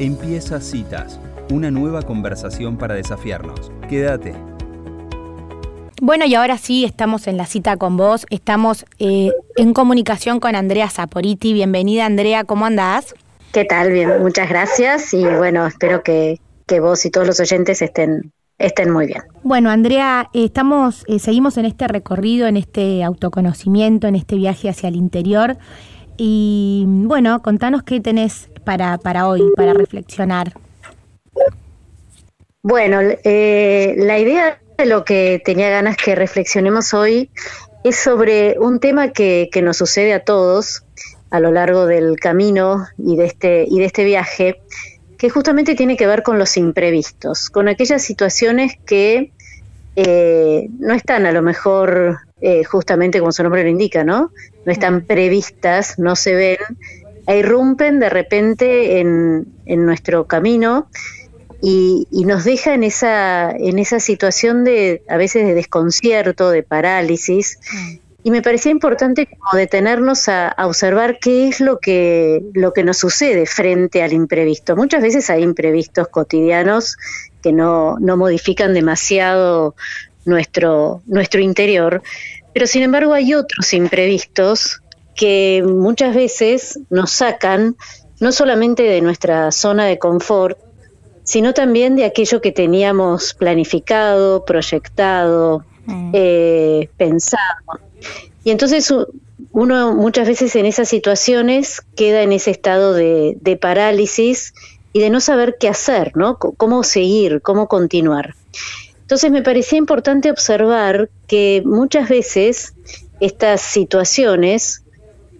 Empieza Citas, una nueva conversación para desafiarnos. Quédate. Bueno, y ahora sí, estamos en la cita con vos. Estamos eh, en comunicación con Andrea Zaporiti. Bienvenida, Andrea, ¿cómo andás? ¿Qué tal? Bien, muchas gracias y bueno, espero que, que vos y todos los oyentes estén estén muy bien. Bueno, Andrea, estamos, eh, seguimos en este recorrido, en este autoconocimiento, en este viaje hacia el interior. Y bueno, contanos qué tenés para, para hoy, para reflexionar. Bueno, eh, la idea de lo que tenía ganas que reflexionemos hoy es sobre un tema que, que nos sucede a todos a lo largo del camino y de este, y de este viaje, que justamente tiene que ver con los imprevistos, con aquellas situaciones que eh, no están a lo mejor eh, justamente como su nombre lo indica, ¿no? No están previstas, no se ven, e irrumpen de repente en, en nuestro camino y, y, nos deja en esa, en esa situación de a veces de desconcierto, de parálisis. Y me parecía importante como detenernos a, a, observar qué es lo que, lo que nos sucede frente al imprevisto. Muchas veces hay imprevistos cotidianos que no, no modifican demasiado nuestro, nuestro interior, pero sin embargo hay otros imprevistos que muchas veces nos sacan no solamente de nuestra zona de confort, sino también de aquello que teníamos planificado, proyectado, mm. eh, pensado. Y entonces uno muchas veces en esas situaciones queda en ese estado de, de parálisis y de no saber qué hacer, ¿no? C cómo seguir, cómo continuar. Entonces me parecía importante observar que muchas veces estas situaciones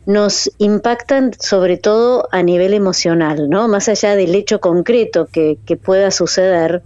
nos impactan sobre todo a nivel emocional, ¿no? Más allá del hecho concreto que, que pueda suceder,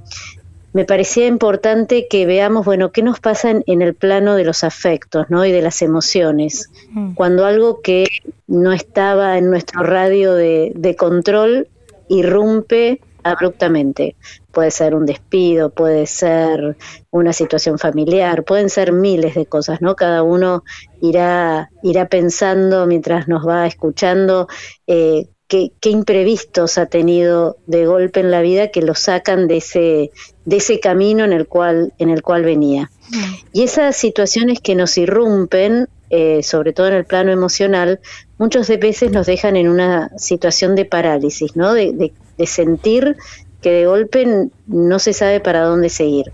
me parecía importante que veamos, bueno, qué nos pasa en, en, el plano de los afectos, ¿no? Y de las emociones. Mm. Cuando algo que no estaba en nuestro radio de, de control irrumpe abruptamente. Puede ser un despido, puede ser una situación familiar, pueden ser miles de cosas, ¿no? Cada uno irá, irá pensando mientras nos va escuchando eh, qué, qué, imprevistos ha tenido de golpe en la vida que lo sacan de ese, de ese camino en el cual, en el cual venía. Mm. Y esas situaciones que nos irrumpen, eh, sobre todo en el plano emocional, muchas veces nos dejan en una situación de parálisis, ¿no? De, de, de sentir que de golpe no se sabe para dónde seguir.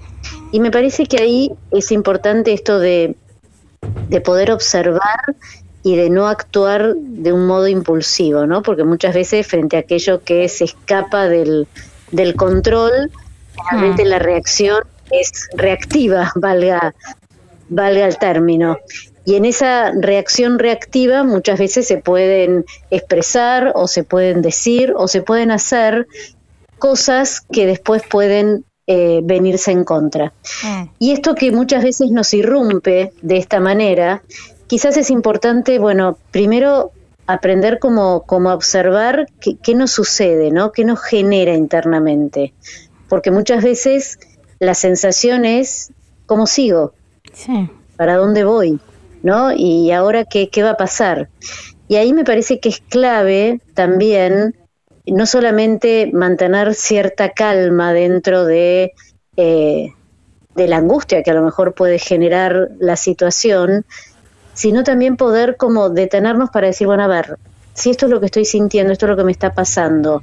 Y me parece que ahí es importante esto de, de poder observar y de no actuar de un modo impulsivo, ¿no? Porque muchas veces frente a aquello que se escapa del, del control, realmente mm. la reacción es reactiva, valga, valga el término. Y en esa reacción reactiva muchas veces se pueden expresar o se pueden decir o se pueden hacer cosas que después pueden eh, venirse en contra. Mm. Y esto que muchas veces nos irrumpe de esta manera, quizás es importante, bueno, primero aprender como, como a observar qué, qué nos sucede, ¿no? ¿Qué nos genera internamente? Porque muchas veces la sensación es, ¿cómo sigo? Sí. ¿Para dónde voy? ¿No? Y ahora, ¿qué, va a pasar? Y ahí me parece que es clave también no solamente mantener cierta calma dentro de, eh, de la angustia que a lo mejor puede generar la situación, sino también poder como detenernos para decir, bueno, a ver, si esto es lo que estoy sintiendo, esto es lo que me está pasando,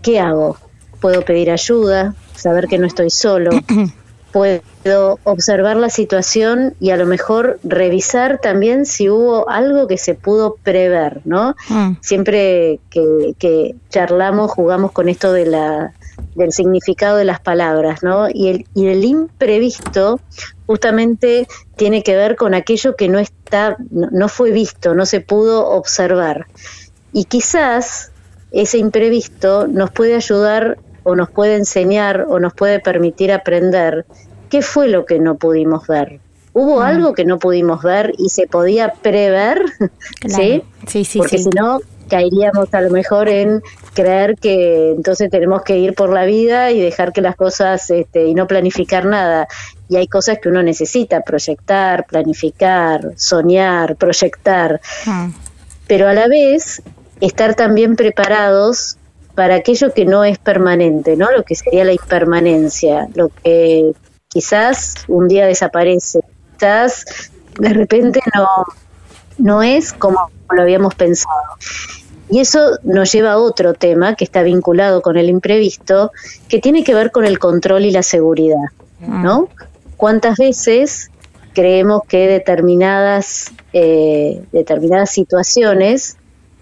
¿qué hago? Puedo pedir ayuda, saber que no estoy solo, puedo observar la situación y a lo mejor revisar también si hubo algo que se pudo prever, ¿no? Mm. Siempre que, que, charlamos, jugamos con esto de la, del significado de las palabras, ¿no? Y el, y el imprevisto justamente tiene que ver con aquello que no está, no, no fue visto, no se pudo observar. Y quizás ese imprevisto nos puede ayudar o nos puede enseñar o nos puede permitir aprender qué fue lo que no pudimos ver. ¿Hubo mm. algo que no pudimos ver y se podía prever? Claro. ¿Sí? Sí, sí, Porque sí. si no, caeríamos a lo mejor en creer que entonces tenemos que ir por la vida y dejar que las cosas este, y no planificar nada. Y hay cosas que uno necesita proyectar, planificar, soñar, proyectar. Mm. Pero a la vez, estar también preparados para aquello que no es permanente, ¿no? Lo que sería la impermanencia, lo que quizás un día desaparece, quizás de repente no, no es como lo habíamos pensado. Y eso nos lleva a otro tema que está vinculado con el imprevisto, que tiene que ver con el control y la seguridad, ¿no? ¿Cuántas veces creemos que determinadas, eh, determinadas situaciones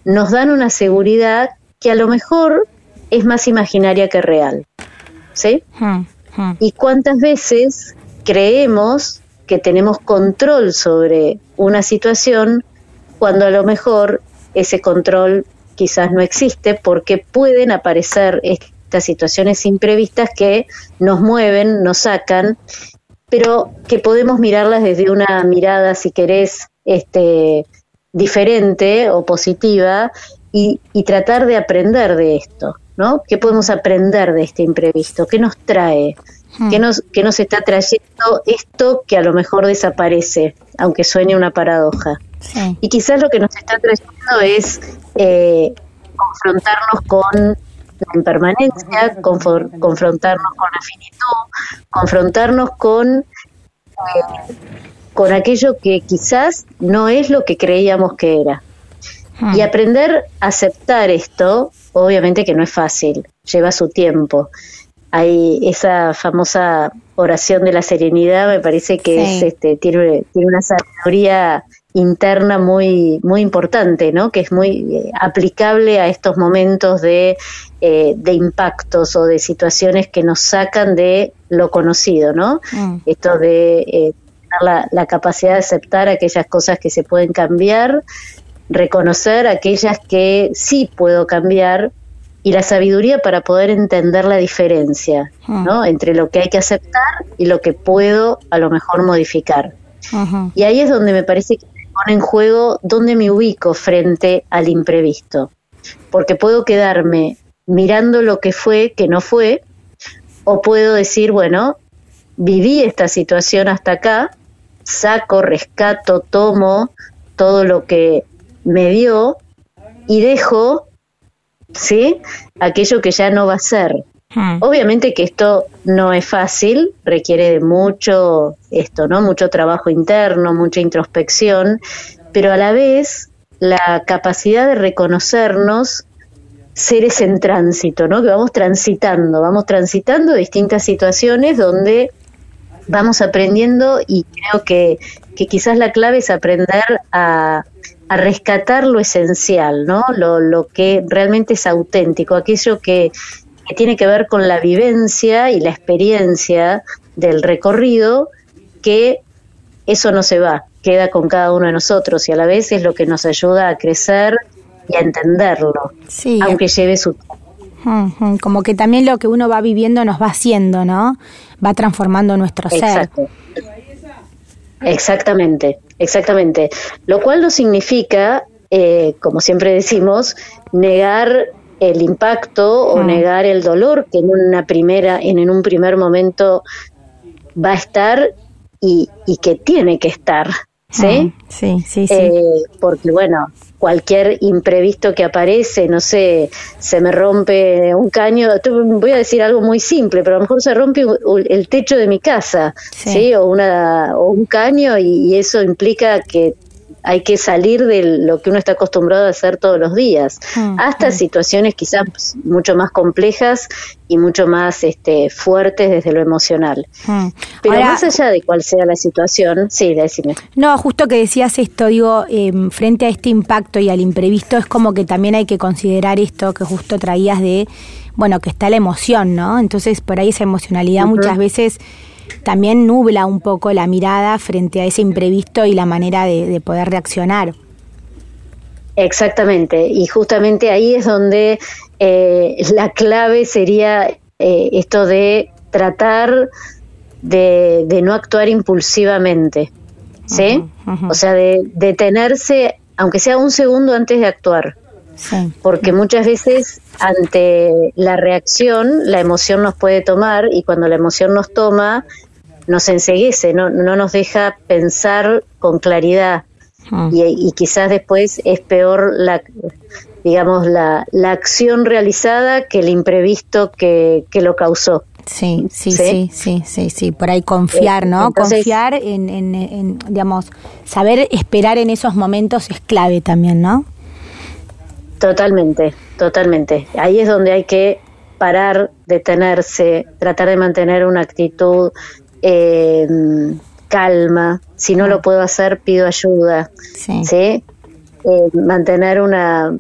nos dan una seguridad que a lo mejor es más imaginaria que real? ¿Sí? ¿Y cuántas veces creemos que tenemos control sobre una situación cuando a lo mejor ese control quizás no existe porque pueden aparecer estas situaciones imprevistas que nos mueven, nos sacan, pero que podemos mirarlas desde una mirada, si querés, este, diferente o positiva y, y tratar de aprender de esto, ¿no? ¿Qué podemos aprender de este imprevisto? ¿Qué nos trae? Hmm. ¿Qué nos, qué nos está trayendo esto que a lo mejor desaparece, aunque suene una paradoja? Y quizás lo que nos está trayendo es eh, confrontarnos con la impermanencia, confrontarnos con la finitud, confrontarnos con, eh, con aquello que quizás no es lo que creíamos que era. Y hmm. aprender a aceptar esto, obviamente que no es fácil, lleva su tiempo. Hay esa famosa oración de la serenidad, me parece que es, este, tiene, tiene una sabiduría interna muy, muy importante, ¿no? que es muy eh, aplicable a estos momentos de, eh, de, impactos o de situaciones que nos sacan de lo conocido, ¿no? Mm. Esto de eh, tener la, capacidad de aceptar aquellas cosas que se pueden cambiar, reconocer aquellas que sí puedo cambiar y la sabiduría para poder entender la diferencia mm. ¿no? entre lo que hay que aceptar y lo que puedo a lo mejor modificar. Y ahí es donde me parece que pone en juego dónde me ubico frente al imprevisto. Porque puedo quedarme mirando lo que fue, que no fue, o puedo decir, bueno, viví esta situación hasta acá, saco, rescato, tomo todo lo que me dio y dejo, ¿sí? Aquello que ya no va a ser. Hmm. Obviamente que esto no es fácil, requiere de mucho esto, ¿no? Mucho trabajo interno, mucha introspección, pero a la vez la capacidad de reconocernos seres en tránsito, ¿no? Que vamos transitando, vamos transitando distintas situaciones donde vamos aprendiendo y creo que, que quizás la clave es aprender a, a rescatar lo esencial, ¿no? Lo, lo que realmente es auténtico, aquello que, que tiene que ver con la vivencia y la experiencia del recorrido, que eso no se va, queda con cada uno de nosotros y a la vez es lo que nos ayuda a crecer y a entenderlo, aunque lleve su tiempo. Como que también lo que uno va viviendo nos va haciendo, ¿no? Va transformando nuestro ser. Exactamente, exactamente. Lo cual no significa, eh, como siempre decimos, negar el impacto o mm. negar el dolor que en una primera, en, un primer momento va a estar y, y que tiene que estar. ¿Sí? Mm, sí, sí, sí. Eh, porque bueno, cualquier imprevisto que aparece, no sé, se me rompe un caño, voy a decir algo muy simple, pero a lo mejor se rompe el techo de mi casa, ¿sí? O, una, o un caño y eso implica que hay que salir de lo que uno está acostumbrado a hacer todos los días, mm, hasta mm. situaciones quizás mucho más complejas y mucho más este, fuertes desde lo emocional. Mm. Pero más allá de cuál sea la situación, sí, decime. No, justo que decías esto, digo, em, frente a este impacto y al imprevisto, es como que también hay que considerar esto que justo traías de, bueno, que está la emoción, ¿no? Entonces, por ahí esa emocionalidad muchas veces también nubla un poco la mirada frente a ese imprevisto y la manera de, poder reaccionar. Exactamente, y justamente ahí es donde eh, la clave sería eh, esto de tratar de, no actuar impulsivamente, ¿sí? O sea, de detenerse, aunque sea un segundo antes de actuar. Porque muchas veces ante la reacción la emoción nos puede tomar y cuando la emoción nos toma nos enseguece, no, no nos deja pensar con claridad. Ah. Y, quizás después es peor la, digamos, la, la acción realizada que el imprevisto que, que lo causó. Sí, sí, sí, sí, sí, sí, por ahí confiar, ¿no? confiar en, en, digamos, saber esperar en esos momentos es clave también, ¿no? Totalmente, totalmente. Ahí es donde hay que parar, detenerse, tratar de mantener una actitud eh, calma. Si no lo ah. puedo hacer, pido ayuda. Sí. Eh, mantener una,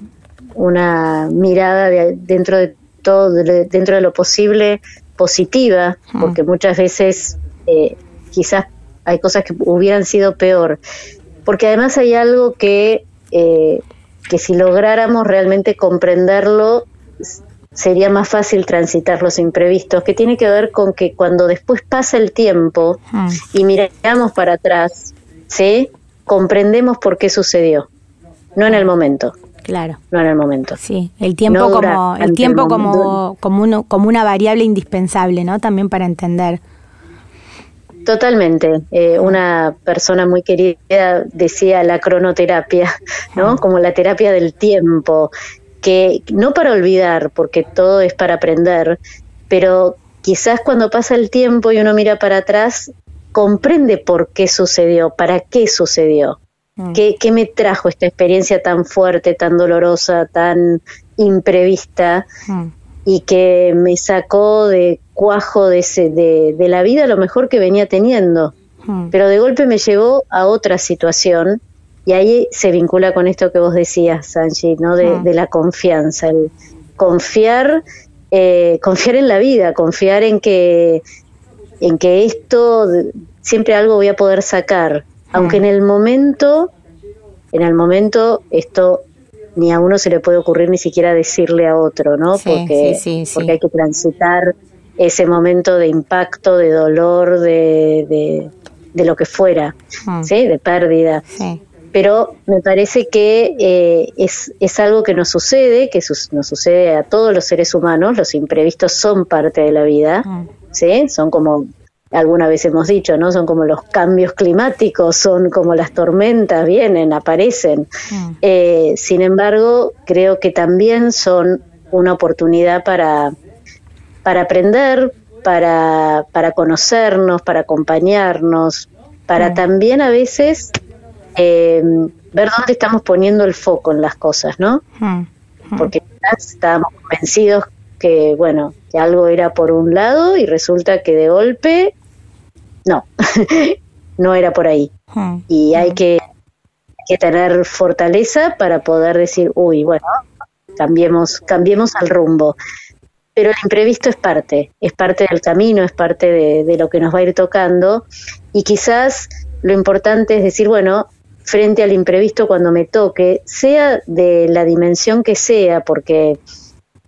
una mirada dentro de todo, dentro de lo posible, positiva, ah. porque muchas veces eh, quizás hay cosas que hubieran sido peor. Porque además hay algo que, que si lográramos realmente comprenderlo, sería más fácil transitar los imprevistos, que tiene que ver con que cuando después pasa el tiempo ah. y miramos para atrás, ¿sí? comprendemos por qué sucedió, no en el momento. Claro. No en el momento. Sí, el tiempo como el tiempo como como uno, como una variable indispensable, ¿no? También para entender. Totalmente. Eh, una persona muy querida decía la cronoterapia, ¿no? Como la terapia del tiempo que no para olvidar, porque todo es para aprender, pero quizás cuando pasa el tiempo y uno mira para atrás, comprende por qué sucedió, para qué sucedió, mm. qué, qué, me trajo esta experiencia tan fuerte, tan dolorosa, tan imprevista mm. y que me sacó de cuajo de, ese, de, de la vida lo mejor que venía teniendo. Mm. Pero de golpe me llevó a otra situación y ahí se vincula con esto que vos decías, Sanchi, ¿no? De, ah. la confianza, el confiar, eh, confiar en la vida, confiar en que, en que esto siempre algo voy a poder sacar, aunque en el momento, en el momento esto ni a uno se le puede ocurrir ni siquiera decirle a otro, ¿no? porque, porque hay que transitar ese momento de impacto, de dolor, de, de, lo que fuera, ah. ¿sí? De pérdida pero me parece que eh, es, es, algo que nos sucede, que nos sucede a todos los seres humanos, los imprevistos son parte de la vida, mm. ¿sí? Son como, alguna vez hemos dicho, ¿no? Son como los cambios climáticos, son como las tormentas, vienen, aparecen. Mm. Eh, sin embargo, creo que también son una oportunidad para, para aprender, para, para conocernos, para acompañarnos, para mm. también a veces eh, ver dónde estamos poniendo el foco en las cosas, ¿no? Hmm, hmm. Porque estábamos convencidos que, bueno, que algo era por un lado y resulta que de golpe, no, no era por ahí. Hmm, y hay que, que tener fortaleza para poder decir, uy, bueno, cambiemos, cambiemos al rumbo. Pero el imprevisto es parte, es parte del camino, es parte de, de lo que nos va a ir tocando y quizás lo importante es decir, bueno, frente al imprevisto cuando me toque, sea de la dimensión que sea, porque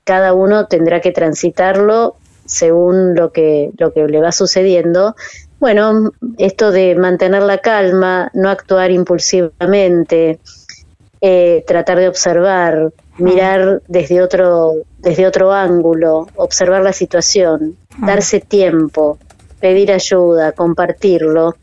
cada uno tendrá que transitarlo según lo que, lo que le va sucediendo. Bueno, esto de mantener la calma, no actuar impulsivamente, eh, tratar de observar, mirar desde otro, desde otro ángulo, observar la situación, darse tiempo, pedir ayuda, compartirlo,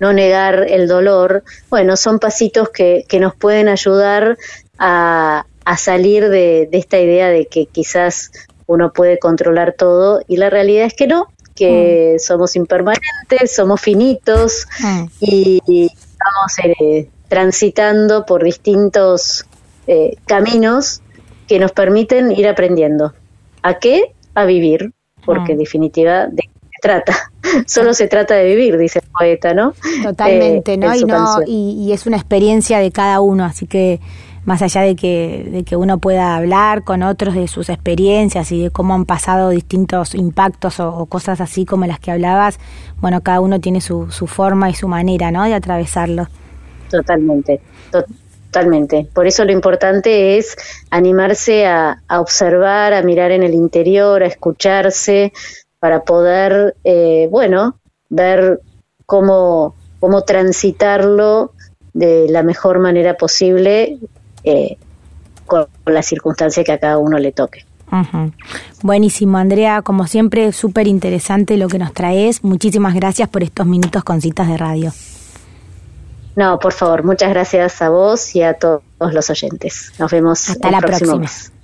no negar el dolor, bueno, son pasitos que, que nos pueden ayudar a, a salir de, esta idea de que quizás uno puede controlar todo y la realidad es que no, que mm. somos impermanentes, somos finitos mm. y, estamos eh, transitando por distintos eh, caminos que nos permiten ir aprendiendo. ¿A qué? A vivir, porque en mm. definitiva de trata. Solo se trata de vivir, dice el poeta, ¿no? Totalmente, eh, ¿no? Y, no y, es una experiencia de cada uno, así que más allá de que, de que uno pueda hablar con otros de sus experiencias y de cómo han pasado distintos impactos o, cosas así como las que hablabas, bueno, cada uno tiene su, su forma y su manera, ¿no? De atravesarlo. Totalmente, totalmente. Por eso lo importante es animarse a, a observar, a mirar en el interior, a escucharse, para poder, eh, bueno, ver cómo, cómo transitarlo de la mejor manera posible eh, con la circunstancia que a cada uno le toque. Buenísimo, Andrea, como siempre, súper interesante lo que nos traes. Muchísimas gracias por estos minutos con citas de radio. No, por favor, muchas gracias a vos y a todos los oyentes. Nos vemos Hasta el la próximo próxima. mes.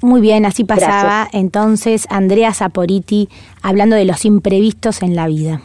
Muy bien, así pasaba Gracias. entonces Andrea Saporiti hablando de los imprevistos en la vida.